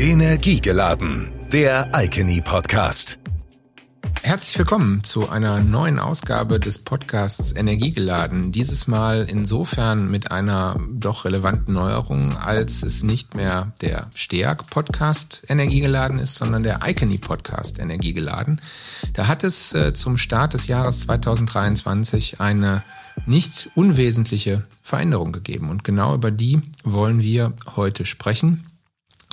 Energiegeladen, der Icony Podcast. Herzlich willkommen zu einer neuen Ausgabe des Podcasts Energiegeladen. Dieses Mal insofern mit einer doch relevanten Neuerung, als es nicht mehr der STEAG Podcast Energiegeladen ist, sondern der Icony Podcast Energiegeladen. Da hat es äh, zum Start des Jahres 2023 eine nicht unwesentliche Veränderung gegeben. Und genau über die wollen wir heute sprechen.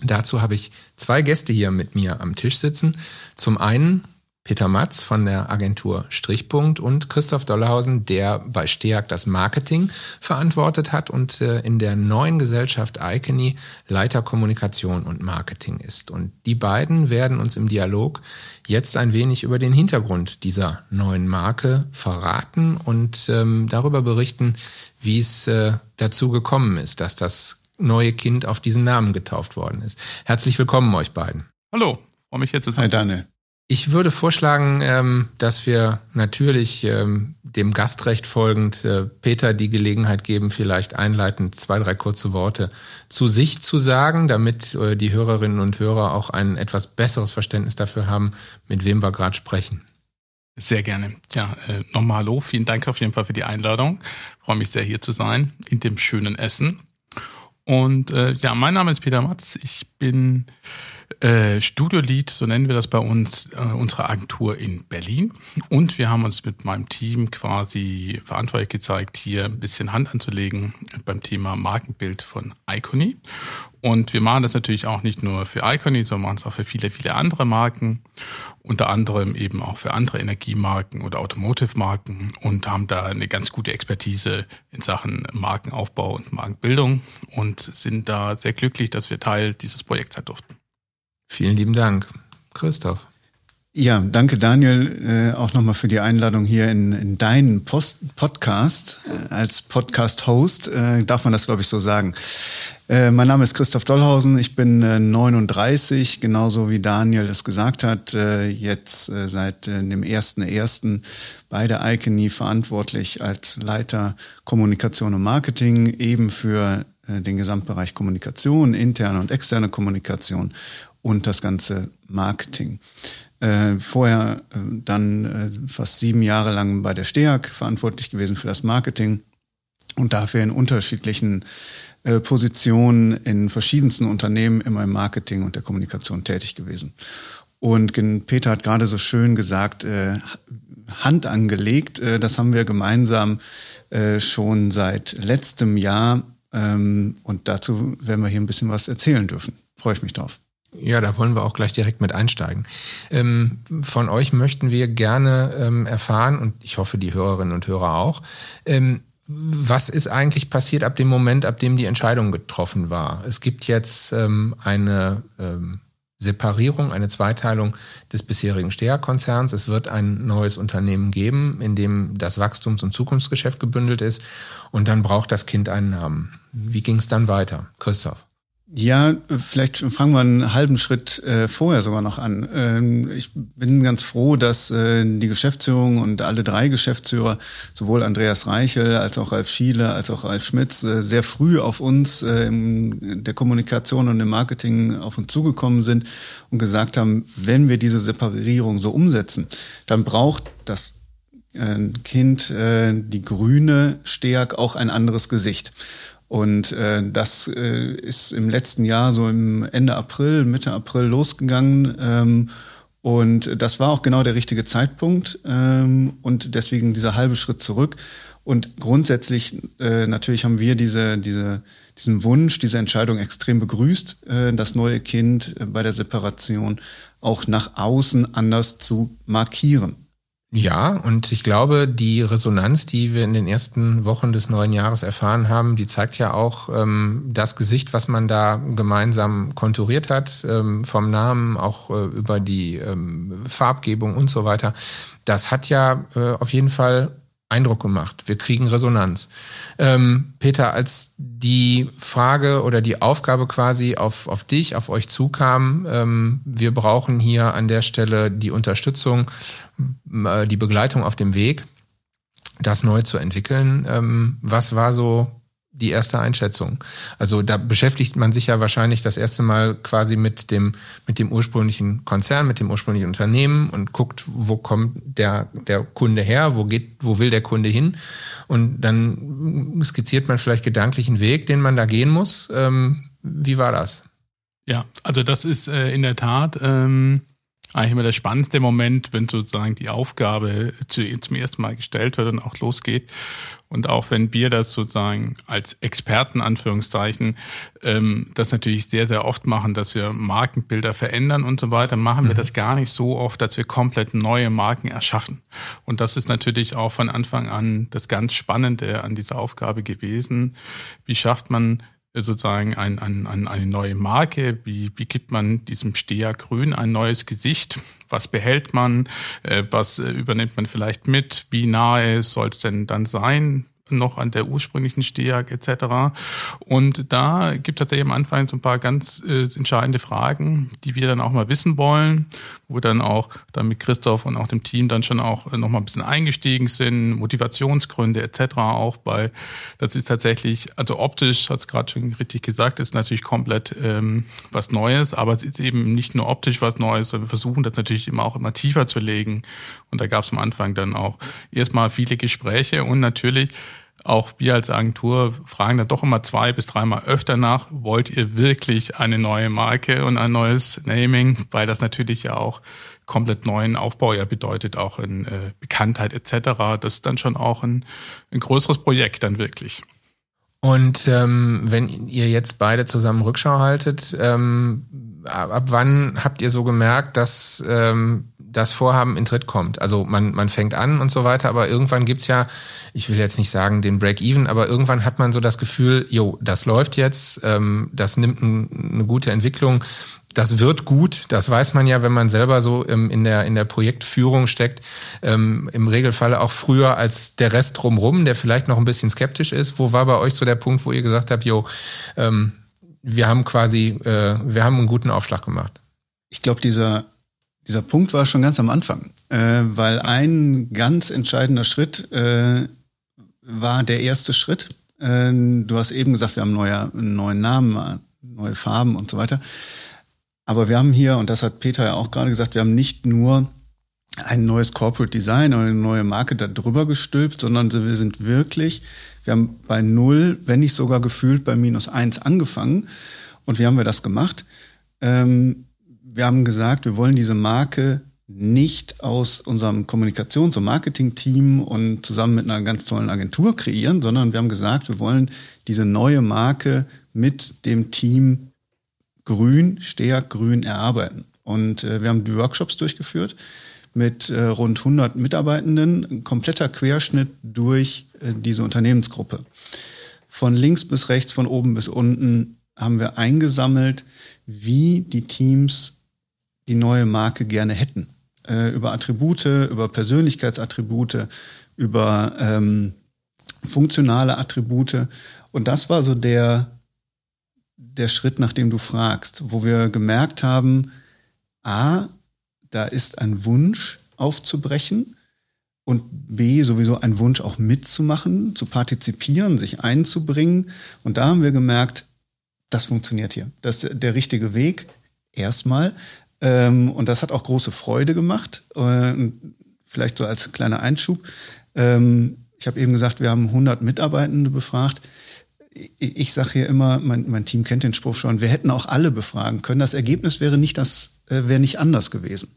Dazu habe ich zwei Gäste hier mit mir am Tisch sitzen. Zum einen Peter Matz von der Agentur Strichpunkt und Christoph Dollhausen, der bei STEAG das Marketing verantwortet hat und äh, in der neuen Gesellschaft Icony Leiter Kommunikation und Marketing ist. Und die beiden werden uns im Dialog jetzt ein wenig über den Hintergrund dieser neuen Marke verraten und ähm, darüber berichten, wie es äh, dazu gekommen ist, dass das neue Kind auf diesen Namen getauft worden ist. Herzlich willkommen euch beiden. Hallo, freue mich jetzt zu sein. Hi Daniel. Ich würde vorschlagen, ähm, dass wir natürlich ähm, dem Gastrecht folgend äh, Peter die Gelegenheit geben, vielleicht einleitend zwei, drei kurze Worte zu sich zu sagen, damit äh, die Hörerinnen und Hörer auch ein etwas besseres Verständnis dafür haben, mit wem wir gerade sprechen. Sehr gerne. Ja, äh, nochmal Hallo, vielen Dank auf jeden Fall für die Einladung. Ich freue mich sehr hier zu sein in dem schönen Essen. Und äh, ja, mein Name ist Peter Matz. Ich bin äh, Studio-Lead, so nennen wir das bei uns, äh, unsere Agentur in Berlin. Und wir haben uns mit meinem Team quasi verantwortlich gezeigt, hier ein bisschen Hand anzulegen beim Thema Markenbild von Icony. Und wir machen das natürlich auch nicht nur für Icony, sondern machen es auch für viele, viele andere Marken. Unter anderem eben auch für andere Energiemarken oder Automotive-Marken und haben da eine ganz gute Expertise in Sachen Markenaufbau und Markenbildung und sind da sehr glücklich, dass wir Teil dieses Projekts sein durften. Vielen lieben Dank. Christoph. Ja, danke Daniel äh, auch nochmal für die Einladung hier in, in deinen Post Podcast. Äh, als Podcast-Host äh, darf man das, glaube ich, so sagen. Äh, mein Name ist Christoph Dollhausen, ich bin äh, 39, genauso wie Daniel es gesagt hat, äh, jetzt äh, seit äh, dem 1.1. bei der Icony verantwortlich als Leiter Kommunikation und Marketing, eben für äh, den Gesamtbereich Kommunikation, interne und externe Kommunikation und das ganze Marketing. Äh, vorher äh, dann äh, fast sieben Jahre lang bei der STEAG verantwortlich gewesen für das Marketing und dafür in unterschiedlichen äh, Positionen in verschiedensten Unternehmen immer im Marketing und der Kommunikation tätig gewesen. Und Peter hat gerade so schön gesagt, äh, Hand angelegt. Äh, das haben wir gemeinsam schon seit letztem Jahr. Ähm, und dazu werden wir hier ein bisschen was erzählen dürfen. Freue ich mich drauf. Ja, da wollen wir auch gleich direkt mit einsteigen. Ähm, von euch möchten wir gerne ähm, erfahren, und ich hoffe, die Hörerinnen und Hörer auch, ähm, was ist eigentlich passiert ab dem Moment, ab dem die Entscheidung getroffen war? Es gibt jetzt ähm, eine ähm, Separierung, eine Zweiteilung des bisherigen Steher-Konzerns. Es wird ein neues Unternehmen geben, in dem das Wachstums- und Zukunftsgeschäft gebündelt ist. Und dann braucht das Kind einen Namen. Wie ging es dann weiter? Christoph. Ja, vielleicht fangen wir einen halben Schritt äh, vorher sogar noch an. Ähm, ich bin ganz froh, dass äh, die Geschäftsführung und alle drei Geschäftsführer, sowohl Andreas Reichel als auch Ralf Schiele als auch Ralf Schmitz, äh, sehr früh auf uns äh, in der Kommunikation und im Marketing auf uns zugekommen sind und gesagt haben, wenn wir diese Separierung so umsetzen, dann braucht das äh, Kind, äh, die grüne Steag, auch ein anderes Gesicht. Und äh, das äh, ist im letzten Jahr so im Ende April, Mitte April losgegangen. Ähm, und das war auch genau der richtige Zeitpunkt. Ähm, und deswegen dieser halbe Schritt zurück. Und grundsätzlich äh, natürlich haben wir diese, diese, diesen Wunsch, diese Entscheidung extrem begrüßt, äh, das neue Kind äh, bei der Separation auch nach außen anders zu markieren. Ja, und ich glaube, die Resonanz, die wir in den ersten Wochen des neuen Jahres erfahren haben, die zeigt ja auch ähm, das Gesicht, was man da gemeinsam konturiert hat, ähm, vom Namen, auch äh, über die ähm, Farbgebung und so weiter. Das hat ja äh, auf jeden Fall Eindruck gemacht. Wir kriegen Resonanz. Ähm, Peter, als die Frage oder die Aufgabe quasi auf, auf dich, auf euch zukam, ähm, wir brauchen hier an der Stelle die Unterstützung, äh, die Begleitung auf dem Weg, das neu zu entwickeln. Ähm, was war so die erste Einschätzung? Also da beschäftigt man sich ja wahrscheinlich das erste Mal quasi mit dem, mit dem ursprünglichen Konzern, mit dem ursprünglichen Unternehmen und guckt, wo kommt der, der Kunde her, wo geht, wo will der Kunde hin? Und dann skizziert man vielleicht gedanklich einen Weg, den man da gehen muss. Ähm, wie war das? Ja, also das ist äh, in der Tat ähm, eigentlich immer der spannendste Moment, wenn sozusagen die Aufgabe zu, zum ersten Mal gestellt wird und auch losgeht. Und auch wenn wir das sozusagen als Experten, Anführungszeichen, ähm, das natürlich sehr, sehr oft machen, dass wir Markenbilder verändern und so weiter, machen mhm. wir das gar nicht so oft, dass wir komplett neue Marken erschaffen. Und das ist natürlich auch von Anfang an das ganz Spannende an dieser Aufgabe gewesen. Wie schafft man sozusagen ein, ein, ein, eine neue Marke? Wie, wie gibt man diesem Steher Grün ein neues Gesicht? Was behält man? Äh, was äh, übernimmt man vielleicht mit? Wie nahe soll es denn dann sein? Noch an der ursprünglichen Stehag etc. Und da gibt es am Anfang so ein paar ganz äh, entscheidende Fragen, die wir dann auch mal wissen wollen, wo wir dann auch dann mit Christoph und auch dem Team dann schon auch äh, noch ein bisschen eingestiegen sind, Motivationsgründe etc. auch bei, das ist tatsächlich, also optisch, hat es gerade schon richtig gesagt, ist natürlich komplett ähm, was Neues, aber es ist eben nicht nur optisch was Neues, sondern wir versuchen das natürlich immer auch immer tiefer zu legen. Und da gab es am Anfang dann auch erstmal viele Gespräche und natürlich auch wir als Agentur fragen dann doch immer zwei bis dreimal öfter nach, wollt ihr wirklich eine neue Marke und ein neues Naming, weil das natürlich ja auch komplett neuen Aufbau ja bedeutet, auch in äh, Bekanntheit etc. Das ist dann schon auch ein, ein größeres Projekt dann wirklich. Und ähm, wenn ihr jetzt beide zusammen Rückschau haltet, ähm, ab wann habt ihr so gemerkt, dass ähm, das Vorhaben in Tritt kommt. Also man, man fängt an und so weiter, aber irgendwann gibt's ja, ich will jetzt nicht sagen den Break-Even, aber irgendwann hat man so das Gefühl, jo, das läuft jetzt, ähm, das nimmt ein, eine gute Entwicklung, das wird gut, das weiß man ja, wenn man selber so ähm, in, der, in der Projektführung steckt, ähm, im Regelfall auch früher als der Rest drumrum, der vielleicht noch ein bisschen skeptisch ist. Wo war bei euch so der Punkt, wo ihr gesagt habt, jo, ähm, wir haben quasi, äh, wir haben einen guten Aufschlag gemacht? Ich glaube, dieser dieser Punkt war schon ganz am Anfang, äh, weil ein ganz entscheidender Schritt äh, war der erste Schritt. Äh, du hast eben gesagt, wir haben neue, einen neuen Namen, neue Farben und so weiter. Aber wir haben hier, und das hat Peter ja auch gerade gesagt, wir haben nicht nur ein neues Corporate Design oder eine neue Marke da drüber gestülpt, sondern wir sind wirklich, wir haben bei null, wenn nicht sogar gefühlt bei minus eins angefangen. Und wie haben wir das gemacht? Ähm, wir haben gesagt, wir wollen diese Marke nicht aus unserem Kommunikations- und Marketing-Team und zusammen mit einer ganz tollen Agentur kreieren, sondern wir haben gesagt, wir wollen diese neue Marke mit dem Team Grün, Steag Grün erarbeiten. Und äh, wir haben die Workshops durchgeführt mit äh, rund 100 Mitarbeitenden, ein kompletter Querschnitt durch äh, diese Unternehmensgruppe. Von links bis rechts, von oben bis unten haben wir eingesammelt, wie die Teams die neue Marke gerne hätten. Äh, über Attribute, über Persönlichkeitsattribute, über ähm, funktionale Attribute. Und das war so der, der Schritt, nach dem du fragst, wo wir gemerkt haben, A, da ist ein Wunsch aufzubrechen und B, sowieso ein Wunsch auch mitzumachen, zu partizipieren, sich einzubringen. Und da haben wir gemerkt, das funktioniert hier. Das ist der richtige Weg. Erstmal. Ähm, und das hat auch große Freude gemacht. Äh, vielleicht so als kleiner Einschub. Ähm, ich habe eben gesagt, wir haben 100 Mitarbeitende befragt. Ich, ich sage hier immer, mein, mein Team kennt den Spruch schon, wir hätten auch alle befragen können. Das Ergebnis wäre nicht, das, äh, wäre nicht anders gewesen.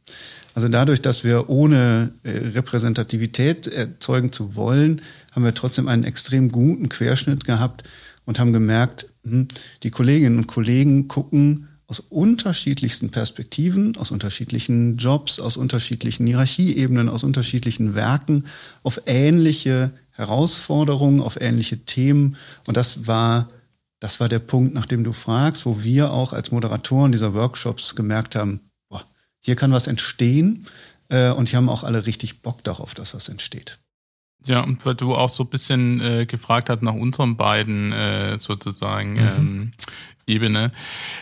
Also dadurch, dass wir ohne äh, Repräsentativität erzeugen zu wollen, haben wir trotzdem einen extrem guten Querschnitt gehabt und haben gemerkt, hm, die Kolleginnen und Kollegen gucken aus unterschiedlichsten Perspektiven, aus unterschiedlichen Jobs, aus unterschiedlichen Hierarchieebenen, aus unterschiedlichen Werken auf ähnliche Herausforderungen, auf ähnliche Themen. Und das war, das war der Punkt, nach dem du fragst, wo wir auch als Moderatoren dieser Workshops gemerkt haben, boah, hier kann was entstehen. Äh, und hier haben auch alle richtig Bock darauf, dass was entsteht. Ja, und weil du auch so ein bisschen äh, gefragt hast nach unseren beiden äh, sozusagen mhm. ähm, Ebene.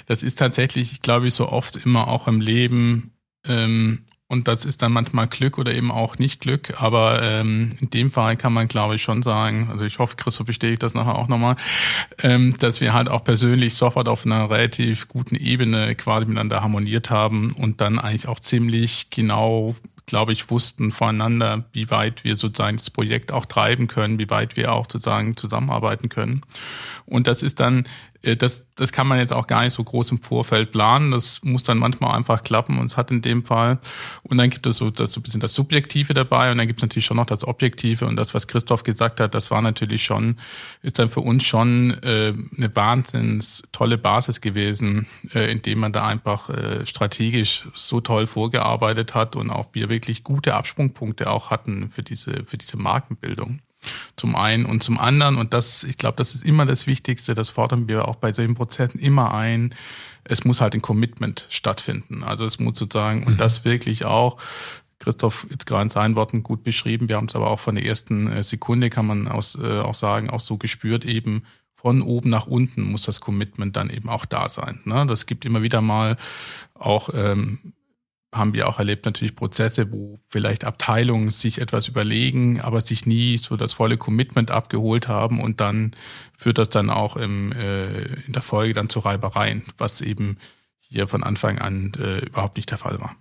Das ist tatsächlich, glaube ich, so oft immer auch im Leben ähm, Und das ist dann manchmal Glück oder eben auch nicht Glück. Aber ähm, in dem Fall kann man, glaube ich, schon sagen, also ich hoffe, Christoph bestätigt das nachher auch nochmal, ähm, dass wir halt auch persönlich sofort auf einer relativ guten Ebene quasi miteinander harmoniert haben und dann eigentlich auch ziemlich genau glaube ich, wussten voneinander, wie weit wir sozusagen das Projekt auch treiben können, wie weit wir auch sozusagen zusammenarbeiten können. Und das ist dann äh, das, das kann man jetzt auch gar nicht so groß im Vorfeld planen. Das muss dann manchmal einfach klappen und es hat in dem Fall. Und dann gibt es so, das, so ein bisschen das Subjektive dabei und dann gibt es natürlich schon noch das Objektive und das, was Christoph gesagt hat, das war natürlich schon, ist dann für uns schon äh, eine wahnsinns tolle Basis gewesen, äh, indem man da einfach äh, strategisch so toll vorgearbeitet hat und auch wir wirklich gute Absprungpunkte auch hatten für diese, für diese Markenbildung. Zum einen und zum anderen, und das, ich glaube, das ist immer das Wichtigste, das fordern wir auch bei solchen Prozessen immer ein, es muss halt ein Commitment stattfinden. Also es muss sozusagen, mhm. und das wirklich auch, Christoph jetzt gerade in seinen Worten gut beschrieben, wir haben es aber auch von der ersten äh, Sekunde, kann man aus, äh, auch sagen, auch so gespürt eben, von oben nach unten muss das Commitment dann eben auch da sein. Ne? Das gibt immer wieder mal auch ähm, haben wir auch erlebt natürlich Prozesse, wo vielleicht Abteilungen sich etwas überlegen, aber sich nie so das volle Commitment abgeholt haben und dann führt das dann auch im, äh, in der Folge dann zu Reibereien, was eben hier von Anfang an äh, überhaupt nicht der Fall war.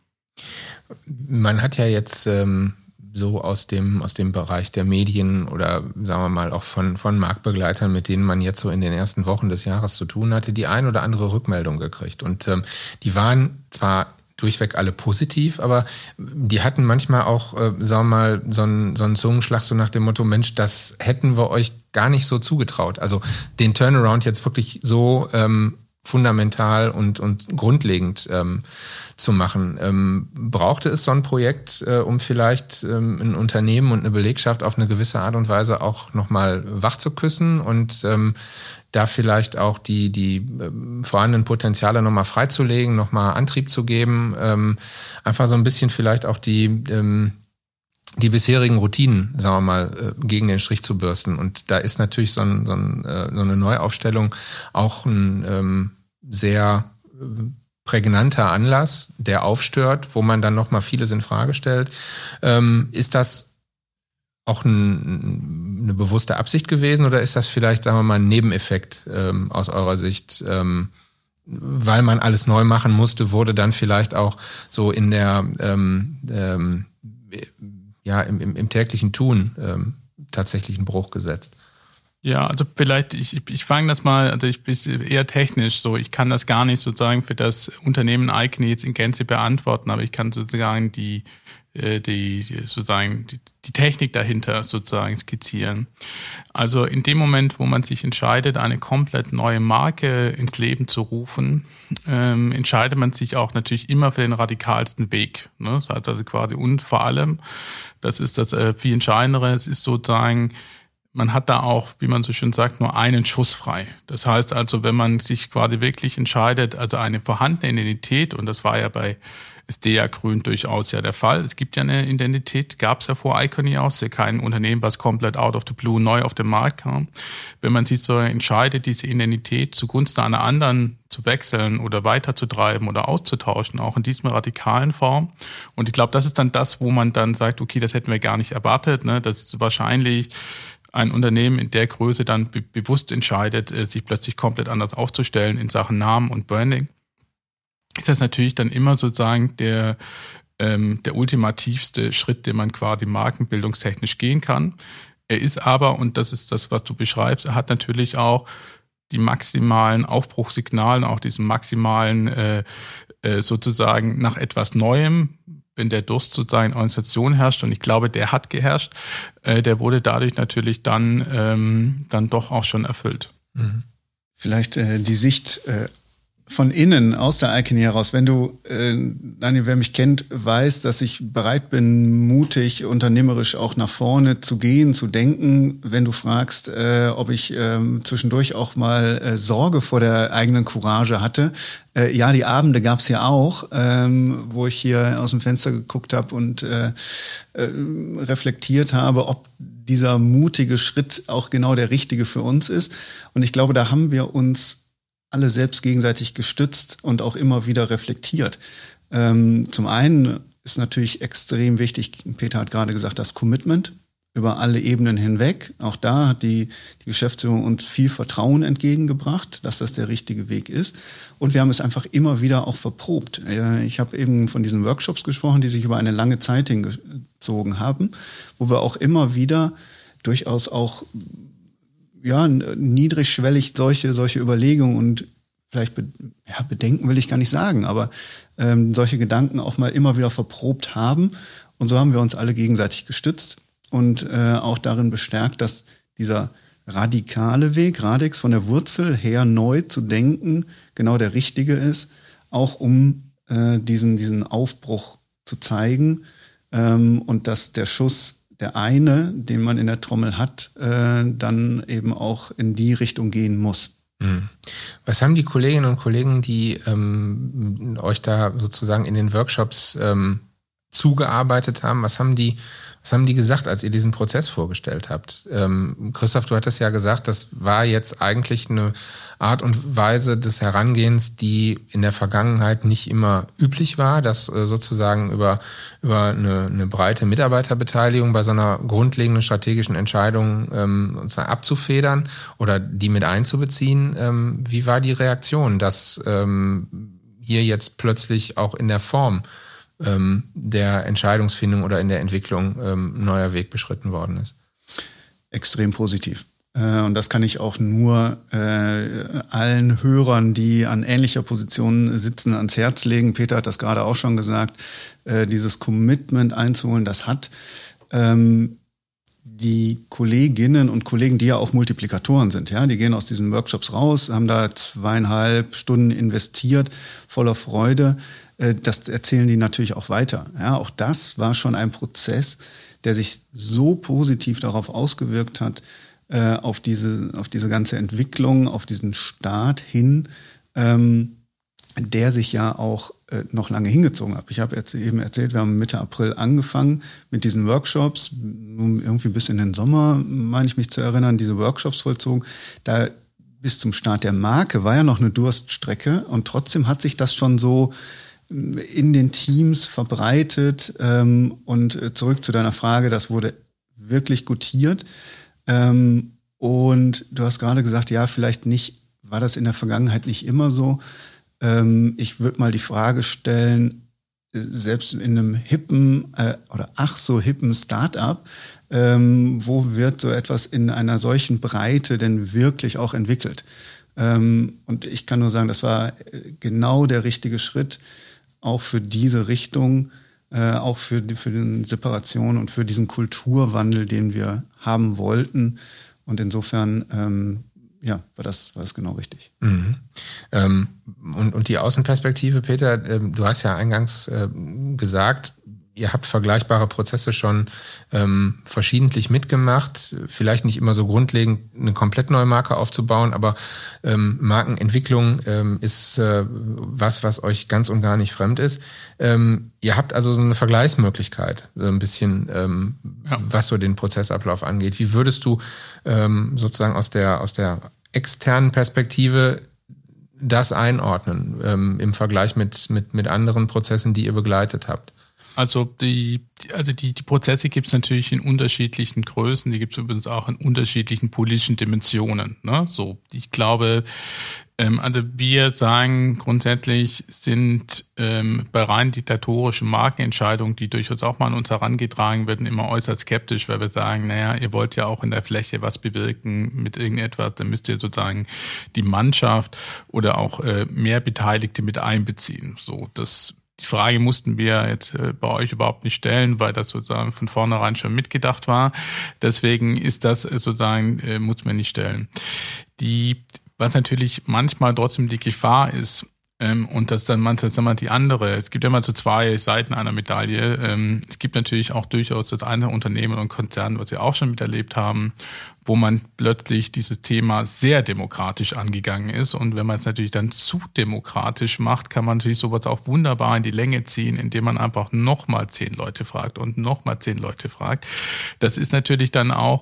Man hat ja jetzt ähm, so aus dem, aus dem Bereich der Medien oder sagen wir mal auch von, von Marktbegleitern, mit denen man jetzt so in den ersten Wochen des Jahres zu tun hatte, die ein oder andere Rückmeldung gekriegt. Und ähm, die waren zwar durchweg alle positiv, aber die hatten manchmal auch, äh, sagen wir mal, so einen, so einen Zungenschlag so nach dem Motto, Mensch, das hätten wir euch gar nicht so zugetraut. Also den Turnaround jetzt wirklich so ähm, fundamental und, und grundlegend ähm, zu machen. Ähm, brauchte es so ein Projekt, äh, um vielleicht ähm, ein Unternehmen und eine Belegschaft auf eine gewisse Art und Weise auch nochmal wach zu küssen und ähm, da vielleicht auch die, die äh, vorhandenen Potenziale nochmal freizulegen, nochmal Antrieb zu geben, ähm, einfach so ein bisschen vielleicht auch die, ähm, die bisherigen Routinen, sagen wir mal, äh, gegen den Strich zu bürsten. Und da ist natürlich so, ein, so, ein, äh, so eine Neuaufstellung auch ein ähm, sehr äh, prägnanter Anlass, der aufstört, wo man dann nochmal vieles in Frage stellt. Ähm, ist das auch ein, eine bewusste Absicht gewesen oder ist das vielleicht, sagen wir mal, ein Nebeneffekt ähm, aus eurer Sicht? Ähm, weil man alles neu machen musste, wurde dann vielleicht auch so in der ähm, ähm, ja im, im, im täglichen Tun ähm, tatsächlich ein Bruch gesetzt. Ja, also vielleicht, ich, ich fange das mal, also ich bin eher technisch so, ich kann das gar nicht sozusagen für das Unternehmen Icon jetzt in Gänze beantworten, aber ich kann sozusagen die, äh, die, sozusagen die, die Technik dahinter sozusagen skizzieren. Also in dem Moment, wo man sich entscheidet, eine komplett neue Marke ins Leben zu rufen, ähm, entscheidet man sich auch natürlich immer für den radikalsten Weg. Ne? Das heißt also quasi und vor allem, das ist das äh, viel Entscheidendere, es ist sozusagen man hat da auch, wie man so schön sagt, nur einen Schuss frei. Das heißt also, wenn man sich quasi wirklich entscheidet, also eine vorhandene Identität, und das war ja bei SDA Grün durchaus ja der Fall. Es gibt ja eine Identität, gab es ja vor Icony aus, ja kein Unternehmen, was komplett out of the blue neu auf den Markt kam. Wenn man sich so entscheidet, diese Identität zugunsten einer anderen zu wechseln oder weiterzutreiben oder auszutauschen, auch in diesem radikalen Form. Und ich glaube, das ist dann das, wo man dann sagt, okay, das hätten wir gar nicht erwartet. Ne? Das ist wahrscheinlich ein Unternehmen in der Größe dann be bewusst entscheidet, äh, sich plötzlich komplett anders aufzustellen in Sachen Namen und Branding ist das natürlich dann immer sozusagen der, ähm, der ultimativste Schritt, den man quasi markenbildungstechnisch gehen kann. Er ist aber, und das ist das, was du beschreibst, er hat natürlich auch die maximalen Aufbruchssignalen, auch diesen maximalen äh, äh, sozusagen nach etwas Neuem, wenn der Durst sozusagen in Organisation herrscht, und ich glaube, der hat geherrscht, äh, der wurde dadurch natürlich dann, ähm, dann doch auch schon erfüllt. Mhm. Vielleicht äh, die Sicht äh, von innen, aus der Icon heraus, wenn du, äh, Daniel, wer mich kennt, weiß, dass ich bereit bin, mutig, unternehmerisch auch nach vorne zu gehen, zu denken. Wenn du fragst, äh, ob ich äh, zwischendurch auch mal äh, Sorge vor der eigenen Courage hatte, äh, ja, die Abende gab's ja auch, ähm, wo ich hier aus dem Fenster geguckt habe und äh, äh, reflektiert habe, ob dieser mutige Schritt auch genau der richtige für uns ist. Und ich glaube, da haben wir uns alle selbst gegenseitig gestützt und auch immer wieder reflektiert. Ähm, zum einen ist natürlich extrem wichtig. Peter hat gerade gesagt, das Commitment über alle Ebenen hinweg. Auch da hat die, die Geschäftsführung uns viel Vertrauen entgegengebracht, dass das der richtige Weg ist. Und wir haben es einfach immer wieder auch verprobt. Ich habe eben von diesen Workshops gesprochen, die sich über eine lange Zeit hingezogen haben, wo wir auch immer wieder durchaus auch ja, niedrigschwellig solche, solche Überlegungen und vielleicht be ja, Bedenken will ich gar nicht sagen, aber ähm, solche Gedanken auch mal immer wieder verprobt haben. Und so haben wir uns alle gegenseitig gestützt und äh, auch darin bestärkt, dass dieser radikale Weg, Radix von der Wurzel her neu zu denken, genau der richtige ist, auch um äh, diesen, diesen Aufbruch zu zeigen ähm, und dass der Schuss, der eine, den man in der Trommel hat, äh, dann eben auch in die Richtung gehen muss. Hm. Was haben die Kolleginnen und Kollegen, die ähm, euch da sozusagen in den Workshops ähm, zugearbeitet haben, was haben die was haben die gesagt, als ihr diesen Prozess vorgestellt habt? Ähm, Christoph, du hattest ja gesagt, das war jetzt eigentlich eine Art und Weise des Herangehens, die in der Vergangenheit nicht immer üblich war, dass äh, sozusagen über, über eine, eine breite Mitarbeiterbeteiligung bei so einer grundlegenden strategischen Entscheidung ähm, abzufedern oder die mit einzubeziehen. Ähm, wie war die Reaktion, dass ähm, hier jetzt plötzlich auch in der Form ähm, der Entscheidungsfindung oder in der Entwicklung ähm, neuer Weg beschritten worden ist. Extrem positiv. Äh, und das kann ich auch nur äh, allen Hörern, die an ähnlicher Position sitzen, ans Herz legen. Peter hat das gerade auch schon gesagt. Äh, dieses Commitment einzuholen, das hat ähm, die Kolleginnen und Kollegen, die ja auch Multiplikatoren sind, ja, die gehen aus diesen Workshops raus, haben da zweieinhalb Stunden investiert, voller Freude. Äh, das erzählen die natürlich auch weiter. Ja, auch das war schon ein Prozess, der sich so positiv darauf ausgewirkt hat, äh, auf diese, auf diese ganze Entwicklung, auf diesen Start hin, ähm, der sich ja auch äh, noch lange hingezogen hat. Ich habe jetzt eben erzählt, wir haben Mitte April angefangen mit diesen Workshops, irgendwie bis in den Sommer, meine ich mich zu erinnern, diese Workshops vollzogen. Da bis zum Start der Marke war ja noch eine Durststrecke und trotzdem hat sich das schon so in den Teams verbreitet. Ähm, und äh, zurück zu deiner Frage, das wurde wirklich gutiert. Ähm, und du hast gerade gesagt, ja, vielleicht nicht, war das in der Vergangenheit nicht immer so. Ähm, ich würde mal die Frage stellen, äh, selbst in einem hippen äh, oder ach so hippen Startup, ähm, wo wird so etwas in einer solchen Breite denn wirklich auch entwickelt? Ähm, und ich kann nur sagen, das war äh, genau der richtige Schritt auch für diese Richtung, äh, auch für, die, für die Separation und für diesen Kulturwandel, den wir haben wollten. Und insofern, ähm, ja, war das, war das genau richtig. Mhm. Ähm, und, und die Außenperspektive, Peter, ähm, du hast ja eingangs äh, gesagt, ihr habt vergleichbare Prozesse schon ähm, verschiedentlich mitgemacht. Vielleicht nicht immer so grundlegend eine komplett neue Marke aufzubauen, aber ähm, Markenentwicklung ähm, ist äh, was, was euch ganz und gar nicht fremd ist. Ähm, ihr habt also so eine Vergleichsmöglichkeit, so ein bisschen, ähm, ja. was so den Prozessablauf angeht. Wie würdest du ähm, sozusagen aus der aus der externen Perspektive das einordnen ähm, im Vergleich mit, mit, mit anderen Prozessen, die ihr begleitet habt? Also die, also die, die Prozesse gibt es natürlich in unterschiedlichen Größen, die gibt es übrigens auch in unterschiedlichen politischen Dimensionen. Ne? So, ich glaube, ähm, also wir sagen grundsätzlich sind ähm, bei rein diktatorischen Markenentscheidungen, die durchaus auch mal an uns herangetragen werden, immer äußerst skeptisch, weil wir sagen, naja, ihr wollt ja auch in der Fläche was bewirken mit irgendetwas, dann müsst ihr sozusagen die Mannschaft oder auch äh, mehr Beteiligte mit einbeziehen. So, das die Frage mussten wir jetzt äh, bei euch überhaupt nicht stellen, weil das sozusagen von vornherein schon mitgedacht war. Deswegen ist das äh, sozusagen, äh, muss man nicht stellen. Die, was natürlich manchmal trotzdem die Gefahr ist, ähm, und das dann manchmal sagen wir, die andere. Es gibt immer so zwei Seiten einer Medaille. Ähm, es gibt natürlich auch durchaus das eine Unternehmen und Konzern, was wir auch schon miterlebt haben, wo man plötzlich dieses Thema sehr demokratisch angegangen ist. Und wenn man es natürlich dann zu demokratisch macht, kann man natürlich sowas auch wunderbar in die Länge ziehen, indem man einfach nochmal zehn Leute fragt und nochmal zehn Leute fragt. Das ist natürlich dann auch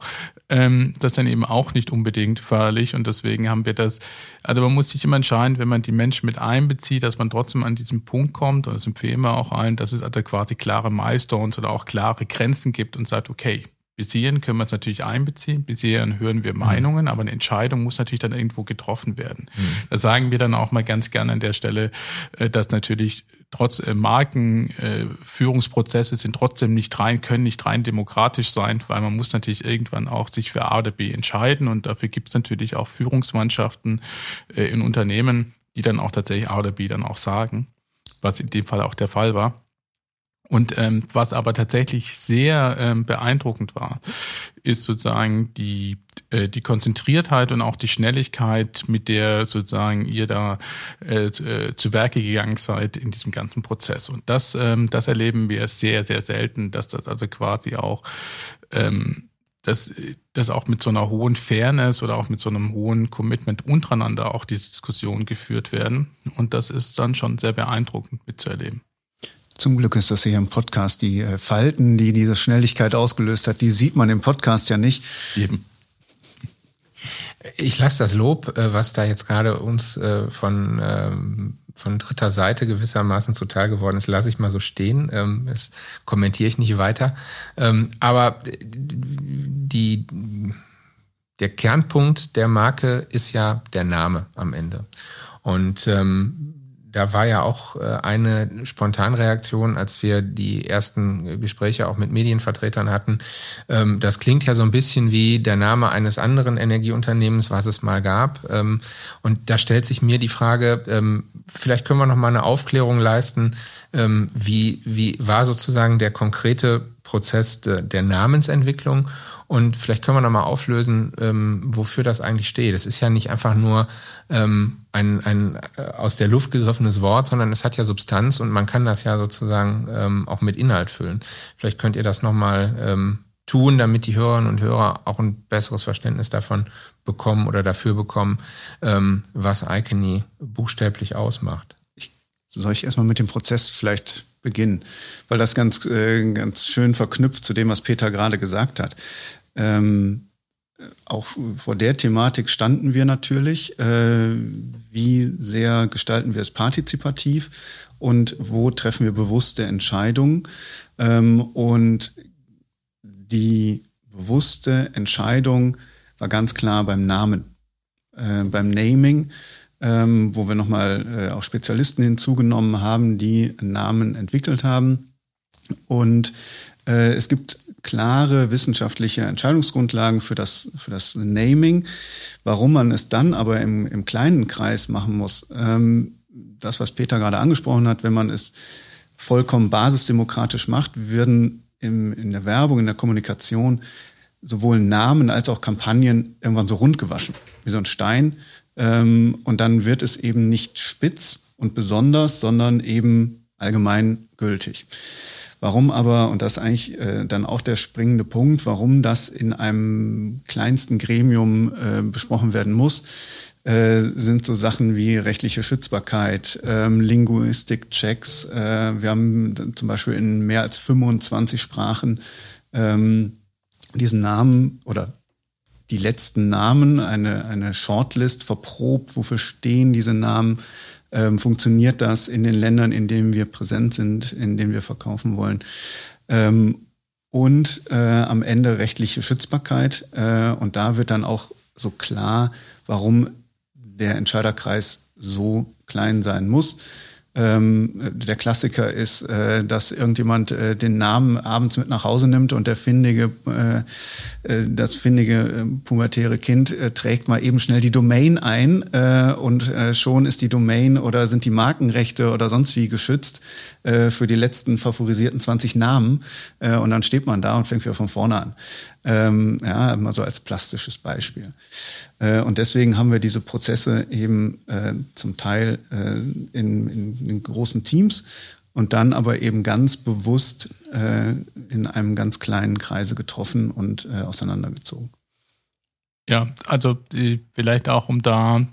ähm, das dann eben auch nicht unbedingt förderlich und deswegen haben wir das, also man muss sich immer entscheiden, wenn man die Menschen mit einbezieht, dass man trotzdem an diesen Punkt kommt und das empfehlen wir auch allen, dass es quasi klare Milestones oder auch klare Grenzen gibt und sagt, okay, bis hierhin können wir es natürlich einbeziehen, bis hierhin hören wir Meinungen, mhm. aber eine Entscheidung muss natürlich dann irgendwo getroffen werden. Mhm. Da sagen wir dann auch mal ganz gerne an der Stelle, äh, dass natürlich trotz äh, Markenführungsprozesse äh, sind trotzdem nicht rein, können nicht rein demokratisch sein, weil man muss natürlich irgendwann auch sich für A oder B entscheiden und dafür gibt es natürlich auch Führungsmannschaften in Unternehmen, die dann auch tatsächlich A oder B dann auch sagen, was in dem Fall auch der Fall war. Und ähm, was aber tatsächlich sehr ähm, beeindruckend war, ist sozusagen die äh, die Konzentriertheit und auch die Schnelligkeit, mit der sozusagen ihr da äh, äh, zu Werke gegangen seid in diesem ganzen Prozess. Und das ähm, das erleben wir sehr sehr selten, dass das also quasi auch ähm, dass, dass auch mit so einer hohen Fairness oder auch mit so einem hohen Commitment untereinander auch diese Diskussionen geführt werden. Und das ist dann schon sehr beeindruckend mitzuerleben. Zum Glück ist das hier im Podcast. Die äh, Falten, die diese Schnelligkeit ausgelöst hat, die sieht man im Podcast ja nicht. Eben. Ich lasse das Lob, äh, was da jetzt gerade uns äh, von, ähm, von dritter Seite gewissermaßen zuteil geworden ist, lasse ich mal so stehen. Ähm, das kommentiere ich nicht weiter. Ähm, aber die, der Kernpunkt der Marke ist ja der Name am Ende. Und da war ja auch äh, eine Spontanreaktion, als wir die ersten Gespräche auch mit Medienvertretern hatten. Ähm, das klingt ja so ein bisschen wie der Name eines anderen Energieunternehmens, was es mal gab. Ähm, und da stellt sich mir die Frage, ähm, vielleicht können wir noch mal eine Aufklärung leisten, wie, wie war sozusagen der konkrete Prozess der Namensentwicklung und vielleicht können wir nochmal auflösen, ähm, wofür das eigentlich steht. Es ist ja nicht einfach nur ähm, ein, ein äh, aus der Luft gegriffenes Wort, sondern es hat ja Substanz und man kann das ja sozusagen ähm, auch mit Inhalt füllen. Vielleicht könnt ihr das nochmal ähm, tun, damit die Hörerinnen und Hörer auch ein besseres Verständnis davon bekommen oder dafür bekommen, ähm, was Icony buchstäblich ausmacht. Ich, soll ich erstmal mit dem Prozess vielleicht beginnen, weil das ganz, äh, ganz schön verknüpft zu dem, was Peter gerade gesagt hat. Ähm, auch vor der Thematik standen wir natürlich. Äh, wie sehr gestalten wir es partizipativ und wo treffen wir bewusste Entscheidungen? Ähm, und die bewusste Entscheidung war ganz klar beim Namen, äh, beim Naming, ähm, wo wir nochmal äh, auch Spezialisten hinzugenommen haben, die Namen entwickelt haben. Und äh, es gibt klare wissenschaftliche Entscheidungsgrundlagen für das, für das Naming. Warum man es dann aber im, im kleinen Kreis machen muss, ähm, das, was Peter gerade angesprochen hat, wenn man es vollkommen basisdemokratisch macht, werden im, in der Werbung, in der Kommunikation sowohl Namen als auch Kampagnen irgendwann so rund gewaschen, wie so ein Stein. Ähm, und dann wird es eben nicht spitz und besonders, sondern eben allgemein gültig. Warum aber, und das ist eigentlich äh, dann auch der springende Punkt, warum das in einem kleinsten Gremium äh, besprochen werden muss, äh, sind so Sachen wie rechtliche Schützbarkeit, ähm, Linguistik-Checks. Äh, wir haben zum Beispiel in mehr als 25 Sprachen ähm, diesen Namen oder die letzten Namen, eine, eine Shortlist verprobt, wofür stehen diese Namen ähm, funktioniert das in den Ländern, in denen wir präsent sind, in denen wir verkaufen wollen. Ähm, und äh, am Ende rechtliche Schützbarkeit. Äh, und da wird dann auch so klar, warum der Entscheiderkreis so klein sein muss. Ähm, der Klassiker ist, äh, dass irgendjemand äh, den Namen abends mit nach Hause nimmt und der findige, äh, äh das findige äh, pubertäre Kind äh, trägt mal eben schnell die Domain ein und schon ist die Domain oder sind die Markenrechte oder sonst wie geschützt für die letzten favorisierten 20 Namen und dann steht man da und fängt wieder von vorne an. Ähm, ja, mal so als plastisches Beispiel. Äh, und deswegen haben wir diese Prozesse eben äh, zum Teil äh, in, in, in, großen Teams und dann aber eben ganz bewusst äh, in einem ganz kleinen Kreise getroffen und äh, auseinandergezogen. Ja, also vielleicht auch um da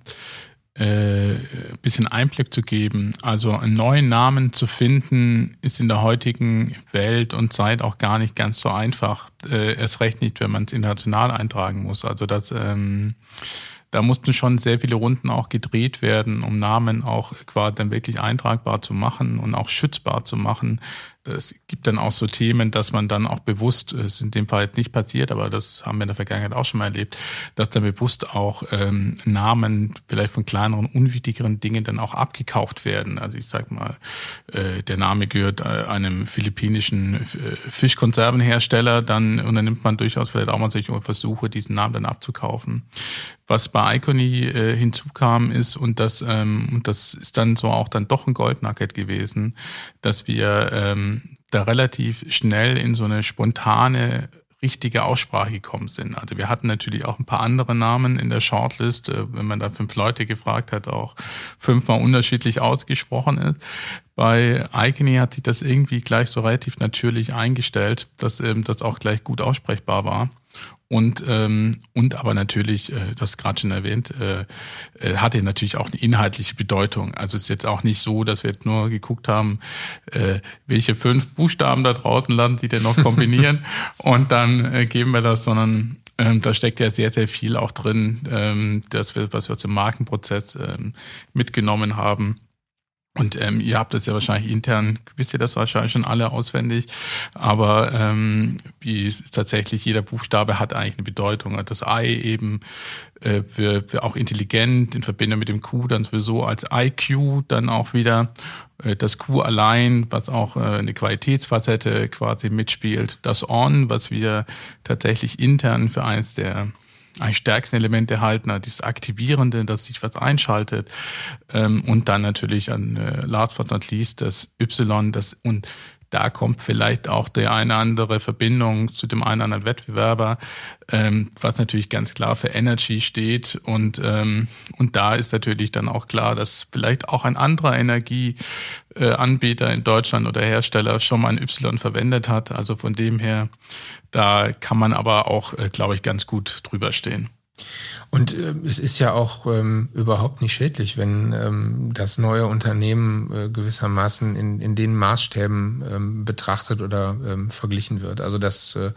äh, bisschen Einblick zu geben. Also einen neuen Namen zu finden, ist in der heutigen Welt und Zeit auch gar nicht ganz so einfach. Äh, erst recht nicht, wenn man es international eintragen muss. Also das ähm, da mussten schon sehr viele Runden auch gedreht werden, um Namen auch quasi dann wirklich eintragbar zu machen und auch schützbar zu machen. Es gibt dann auch so Themen, dass man dann auch bewusst, es ist in dem Fall nicht passiert, aber das haben wir in der Vergangenheit auch schon mal erlebt, dass dann bewusst auch ähm, Namen vielleicht von kleineren, unwichtigeren Dingen dann auch abgekauft werden. Also ich sag mal, äh, der Name gehört äh, einem philippinischen äh, Fischkonservenhersteller, dann unternimmt man durchaus vielleicht auch mal solche Versuche, diesen Namen dann abzukaufen. Was bei Icony äh, hinzukam ist, und das, ähm, und das ist dann so auch dann doch ein Goldnugget gewesen, dass wir ähm, da relativ schnell in so eine spontane richtige Aussprache gekommen sind. Also wir hatten natürlich auch ein paar andere Namen in der Shortlist, äh, wenn man da fünf Leute gefragt hat, auch fünfmal unterschiedlich ausgesprochen ist. Bei Icony hat sich das irgendwie gleich so relativ natürlich eingestellt, dass ähm, das auch gleich gut aussprechbar war. Und, ähm, und aber natürlich, äh, das gerade schon erwähnt, äh, äh, hatte natürlich auch eine inhaltliche Bedeutung. Also es ist jetzt auch nicht so, dass wir jetzt nur geguckt haben, äh, welche fünf Buchstaben da draußen landen, die denn noch kombinieren und dann äh, geben wir das, sondern ähm, da steckt ja sehr, sehr viel auch drin, ähm, das, was wir aus dem Markenprozess ähm, mitgenommen haben und ähm, ihr habt das ja wahrscheinlich intern, wisst ihr das wahrscheinlich schon alle auswendig, aber ähm, wie es ist tatsächlich, jeder Buchstabe hat eigentlich eine Bedeutung. Das I eben äh, für, für auch intelligent in Verbindung mit dem Q dann sowieso als IQ dann auch wieder. Äh, das Q allein, was auch äh, eine Qualitätsfacette quasi mitspielt. Das On, was wir tatsächlich intern für eins der eigentlich stärksten Elemente halten, dieses Aktivierende, dass sich was einschaltet. Ähm, und dann natürlich an äh, last but not least das Y, das und da kommt vielleicht auch der eine andere Verbindung zu dem einen anderen Wettbewerber, ähm, was natürlich ganz klar für Energy steht. Und, ähm, und da ist natürlich dann auch klar, dass vielleicht auch ein anderer Energieanbieter in Deutschland oder Hersteller schon mal ein Y verwendet hat. Also von dem her, da kann man aber auch, äh, glaube ich, ganz gut drüber stehen. Und äh, es ist ja auch ähm, überhaupt nicht schädlich, wenn ähm, das neue Unternehmen äh, gewissermaßen in, in den Maßstäben ähm, betrachtet oder ähm, verglichen wird. Also das äh,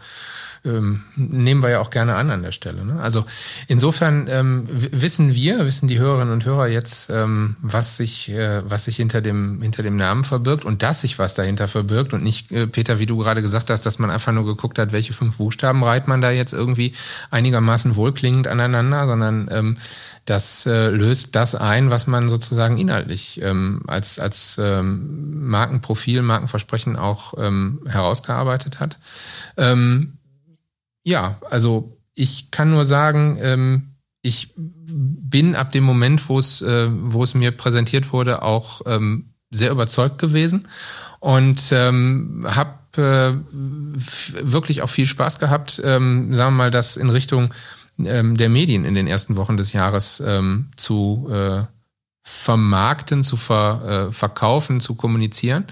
ähm, nehmen wir ja auch gerne an an der Stelle. Ne? Also insofern ähm, wissen wir, wissen die Hörerinnen und Hörer jetzt, ähm, was sich, äh, was sich hinter dem hinter dem Namen verbirgt und dass sich was dahinter verbirgt und nicht, äh, Peter, wie du gerade gesagt hast, dass man einfach nur geguckt hat, welche fünf Buchstaben reiht man da jetzt irgendwie einigermaßen wohlklingend aneinander, sondern ähm, das äh, löst das ein, was man sozusagen inhaltlich ähm, als, als ähm, Markenprofil, Markenversprechen auch ähm, herausgearbeitet hat. Ähm, ja, also ich kann nur sagen, ähm, ich bin ab dem Moment, wo es, äh, wo es mir präsentiert wurde, auch ähm, sehr überzeugt gewesen und ähm, habe äh, wirklich auch viel Spaß gehabt, ähm, sagen wir mal, das in Richtung ähm, der Medien in den ersten Wochen des Jahres ähm, zu äh, vermarkten, zu ver, äh, verkaufen, zu kommunizieren.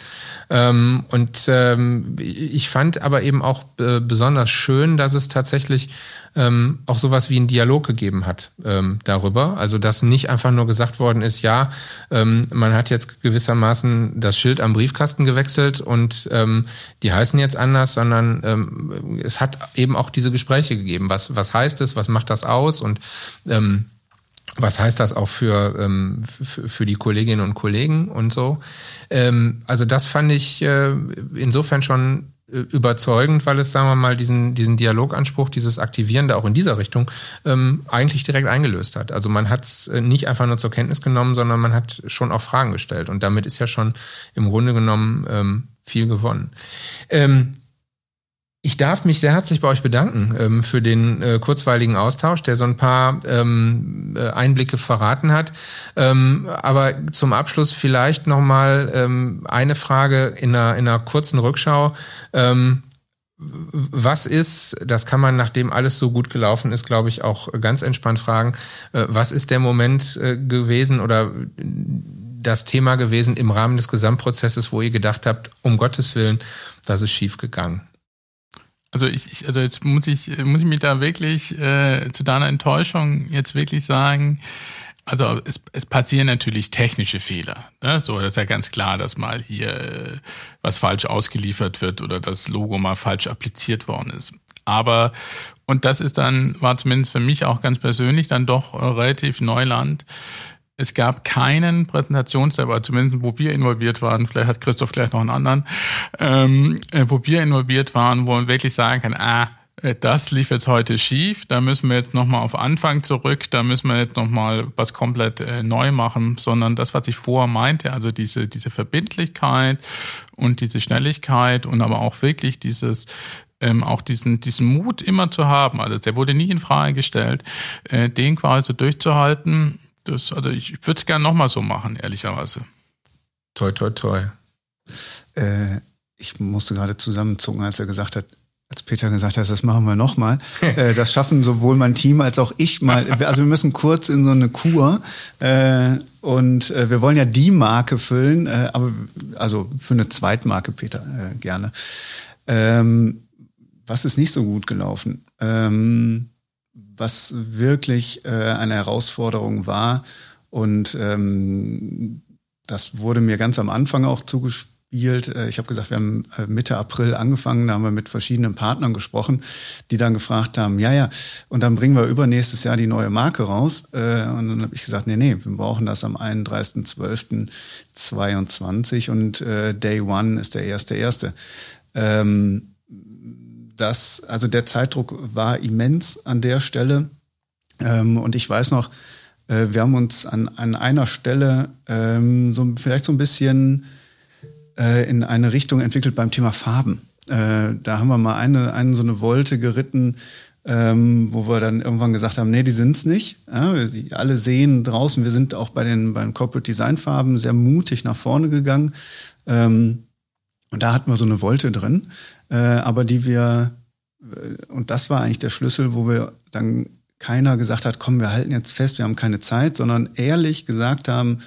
Ähm, und ähm, ich fand aber eben auch äh, besonders schön, dass es tatsächlich ähm, auch sowas wie einen Dialog gegeben hat ähm, darüber. Also dass nicht einfach nur gesagt worden ist, ja, ähm, man hat jetzt gewissermaßen das Schild am Briefkasten gewechselt und ähm, die heißen jetzt anders, sondern ähm, es hat eben auch diese Gespräche gegeben. Was, was heißt es, was macht das aus und ähm, was heißt das auch für, ähm, für, die Kolleginnen und Kollegen und so. Ähm, also das fand ich äh, insofern schon äh, überzeugend, weil es, sagen wir mal, diesen, diesen Dialoganspruch, dieses Aktivierende auch in dieser Richtung ähm, eigentlich direkt eingelöst hat. Also man hat es äh, nicht einfach nur zur Kenntnis genommen, sondern man hat schon auch Fragen gestellt. Und damit ist ja schon im Grunde genommen ähm, viel gewonnen. Ähm, ich darf mich sehr herzlich bei euch bedanken ähm, für den äh, kurzweiligen Austausch, der so ein paar ähm, äh, Einblicke verraten hat. Ähm, aber zum Abschluss vielleicht nochmal ähm, eine Frage in einer, in einer kurzen Rückschau. Ähm, was ist, das kann man, nachdem alles so gut gelaufen ist, glaube ich, auch ganz entspannt fragen, äh, was ist der Moment äh, gewesen oder das Thema gewesen im Rahmen des Gesamtprozesses, wo ihr gedacht habt, um Gottes Willen, das ist schief gegangen? Also ich, ich, also jetzt muss ich, muss ich mich da wirklich äh, zu deiner Enttäuschung jetzt wirklich sagen, also es, es passieren natürlich technische Fehler. Ne? So das ist ja ganz klar, dass mal hier äh, was falsch ausgeliefert wird oder das Logo mal falsch appliziert worden ist. Aber und das ist dann war zumindest für mich auch ganz persönlich dann doch äh, relativ Neuland. Es gab keinen Präsentationsserver, zumindest wo wir involviert waren. Vielleicht hat Christoph gleich noch einen anderen, ähm, äh, wo wir involviert waren, wo man wirklich sagen kann, ah äh, das lief jetzt heute schief, da müssen wir jetzt nochmal auf Anfang zurück, da müssen wir jetzt nochmal was komplett äh, neu machen, sondern das, was ich vorher meinte, also diese, diese Verbindlichkeit und diese Schnelligkeit und aber auch wirklich dieses, ähm, auch diesen, diesen Mut immer zu haben, also der wurde nie in Frage gestellt, äh, den quasi durchzuhalten, das, also ich würde es gerne nochmal so machen, ehrlicherweise. Toi, toi, toi. Äh, ich musste gerade zusammenzucken, als er gesagt hat, als Peter gesagt hat, das machen wir nochmal. äh, das schaffen sowohl mein Team als auch ich mal. Also wir müssen kurz in so eine Kur. Äh, und äh, wir wollen ja die Marke füllen, äh, aber also für eine Zweitmarke, Peter, äh, gerne. Ähm, was ist nicht so gut gelaufen? Ähm, was wirklich äh, eine Herausforderung war und ähm, das wurde mir ganz am Anfang auch zugespielt gespielt. Äh, ich habe gesagt, wir haben äh, Mitte April angefangen, da haben wir mit verschiedenen Partnern gesprochen, die dann gefragt haben, ja, ja, und dann bringen wir übernächstes Jahr die neue Marke raus. Äh, und dann habe ich gesagt, nee, nee, wir brauchen das am 31.12.22 und Day One ist der erste erste. Ähm, das, also der Zeitdruck war immens an der Stelle. Ähm, und ich weiß noch, wir haben uns an, an einer Stelle ähm, so vielleicht so ein bisschen äh, in eine Richtung entwickelt beim Thema Farben. Äh, da haben wir mal eine, eine so eine Wolte geritten, ähm, wo wir dann irgendwann gesagt haben, nee, die sind's nicht. Ja, die alle sehen draußen, wir sind auch bei den, bei den Corporate Design Farben sehr mutig nach vorne gegangen. Ähm, und da hatten wir so eine Wolte drin, äh, aber die wir, äh, und das war eigentlich der Schlüssel, wo wir dann keiner gesagt hat, komm, wir halten jetzt fest, wir haben keine Zeit, sondern ehrlich gesagt haben,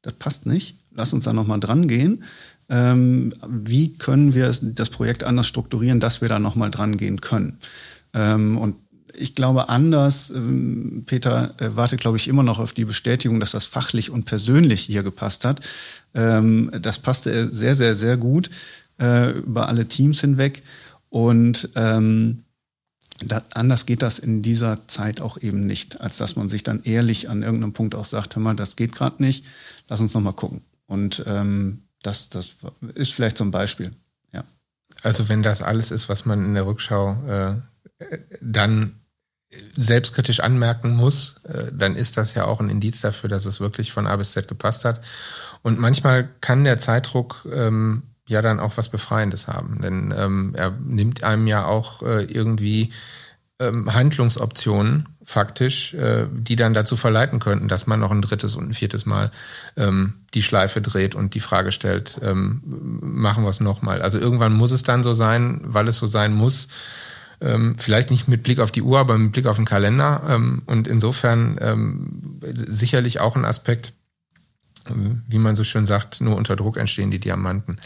das passt nicht, lass uns da nochmal dran gehen ähm, wie können wir das Projekt anders strukturieren, dass wir da nochmal dran gehen können. Ähm, und ich glaube, anders, ähm, Peter äh, wartet, glaube ich, immer noch auf die Bestätigung, dass das fachlich und persönlich hier gepasst hat. Ähm, das passte sehr, sehr, sehr gut äh, über alle Teams hinweg. Und ähm, da, anders geht das in dieser Zeit auch eben nicht, als dass man sich dann ehrlich an irgendeinem Punkt auch sagt, hör mal, das geht gerade nicht, lass uns nochmal gucken. Und ähm, das, das ist vielleicht so ein Beispiel. Ja. Also wenn das alles ist, was man in der Rückschau äh, dann selbstkritisch anmerken muss, äh, dann ist das ja auch ein Indiz dafür, dass es wirklich von A bis Z gepasst hat. Und manchmal kann der Zeitdruck ähm, ja dann auch was Befreiendes haben, denn ähm, er nimmt einem ja auch äh, irgendwie ähm, Handlungsoptionen faktisch, äh, die dann dazu verleiten könnten, dass man noch ein drittes und ein viertes Mal ähm, die Schleife dreht und die Frage stellt, ähm, machen wir es nochmal. Also irgendwann muss es dann so sein, weil es so sein muss. Ähm, vielleicht nicht mit Blick auf die Uhr, aber mit Blick auf den Kalender. Ähm, und insofern ähm, sicherlich auch ein Aspekt, wie man so schön sagt, nur unter Druck entstehen die Diamanten.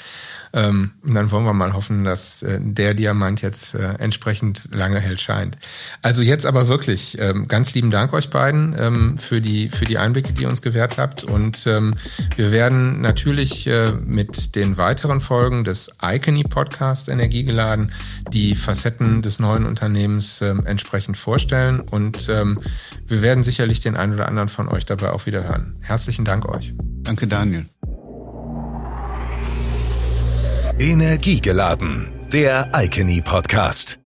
Ähm, und dann wollen wir mal hoffen, dass äh, der Diamant jetzt äh, entsprechend lange hell scheint. Also jetzt aber wirklich ähm, ganz lieben Dank euch beiden ähm, für die für die Einblicke, die ihr uns gewährt habt. Und ähm, wir werden natürlich äh, mit den weiteren Folgen des Icony Podcast Energiegeladen die Facetten des neuen Unternehmens ähm, entsprechend vorstellen. Und ähm, wir werden sicherlich den einen oder anderen von euch dabei auch wieder hören. Herzlichen Dank euch. Danke, Daniel. Energiegeladen, der Icony Podcast.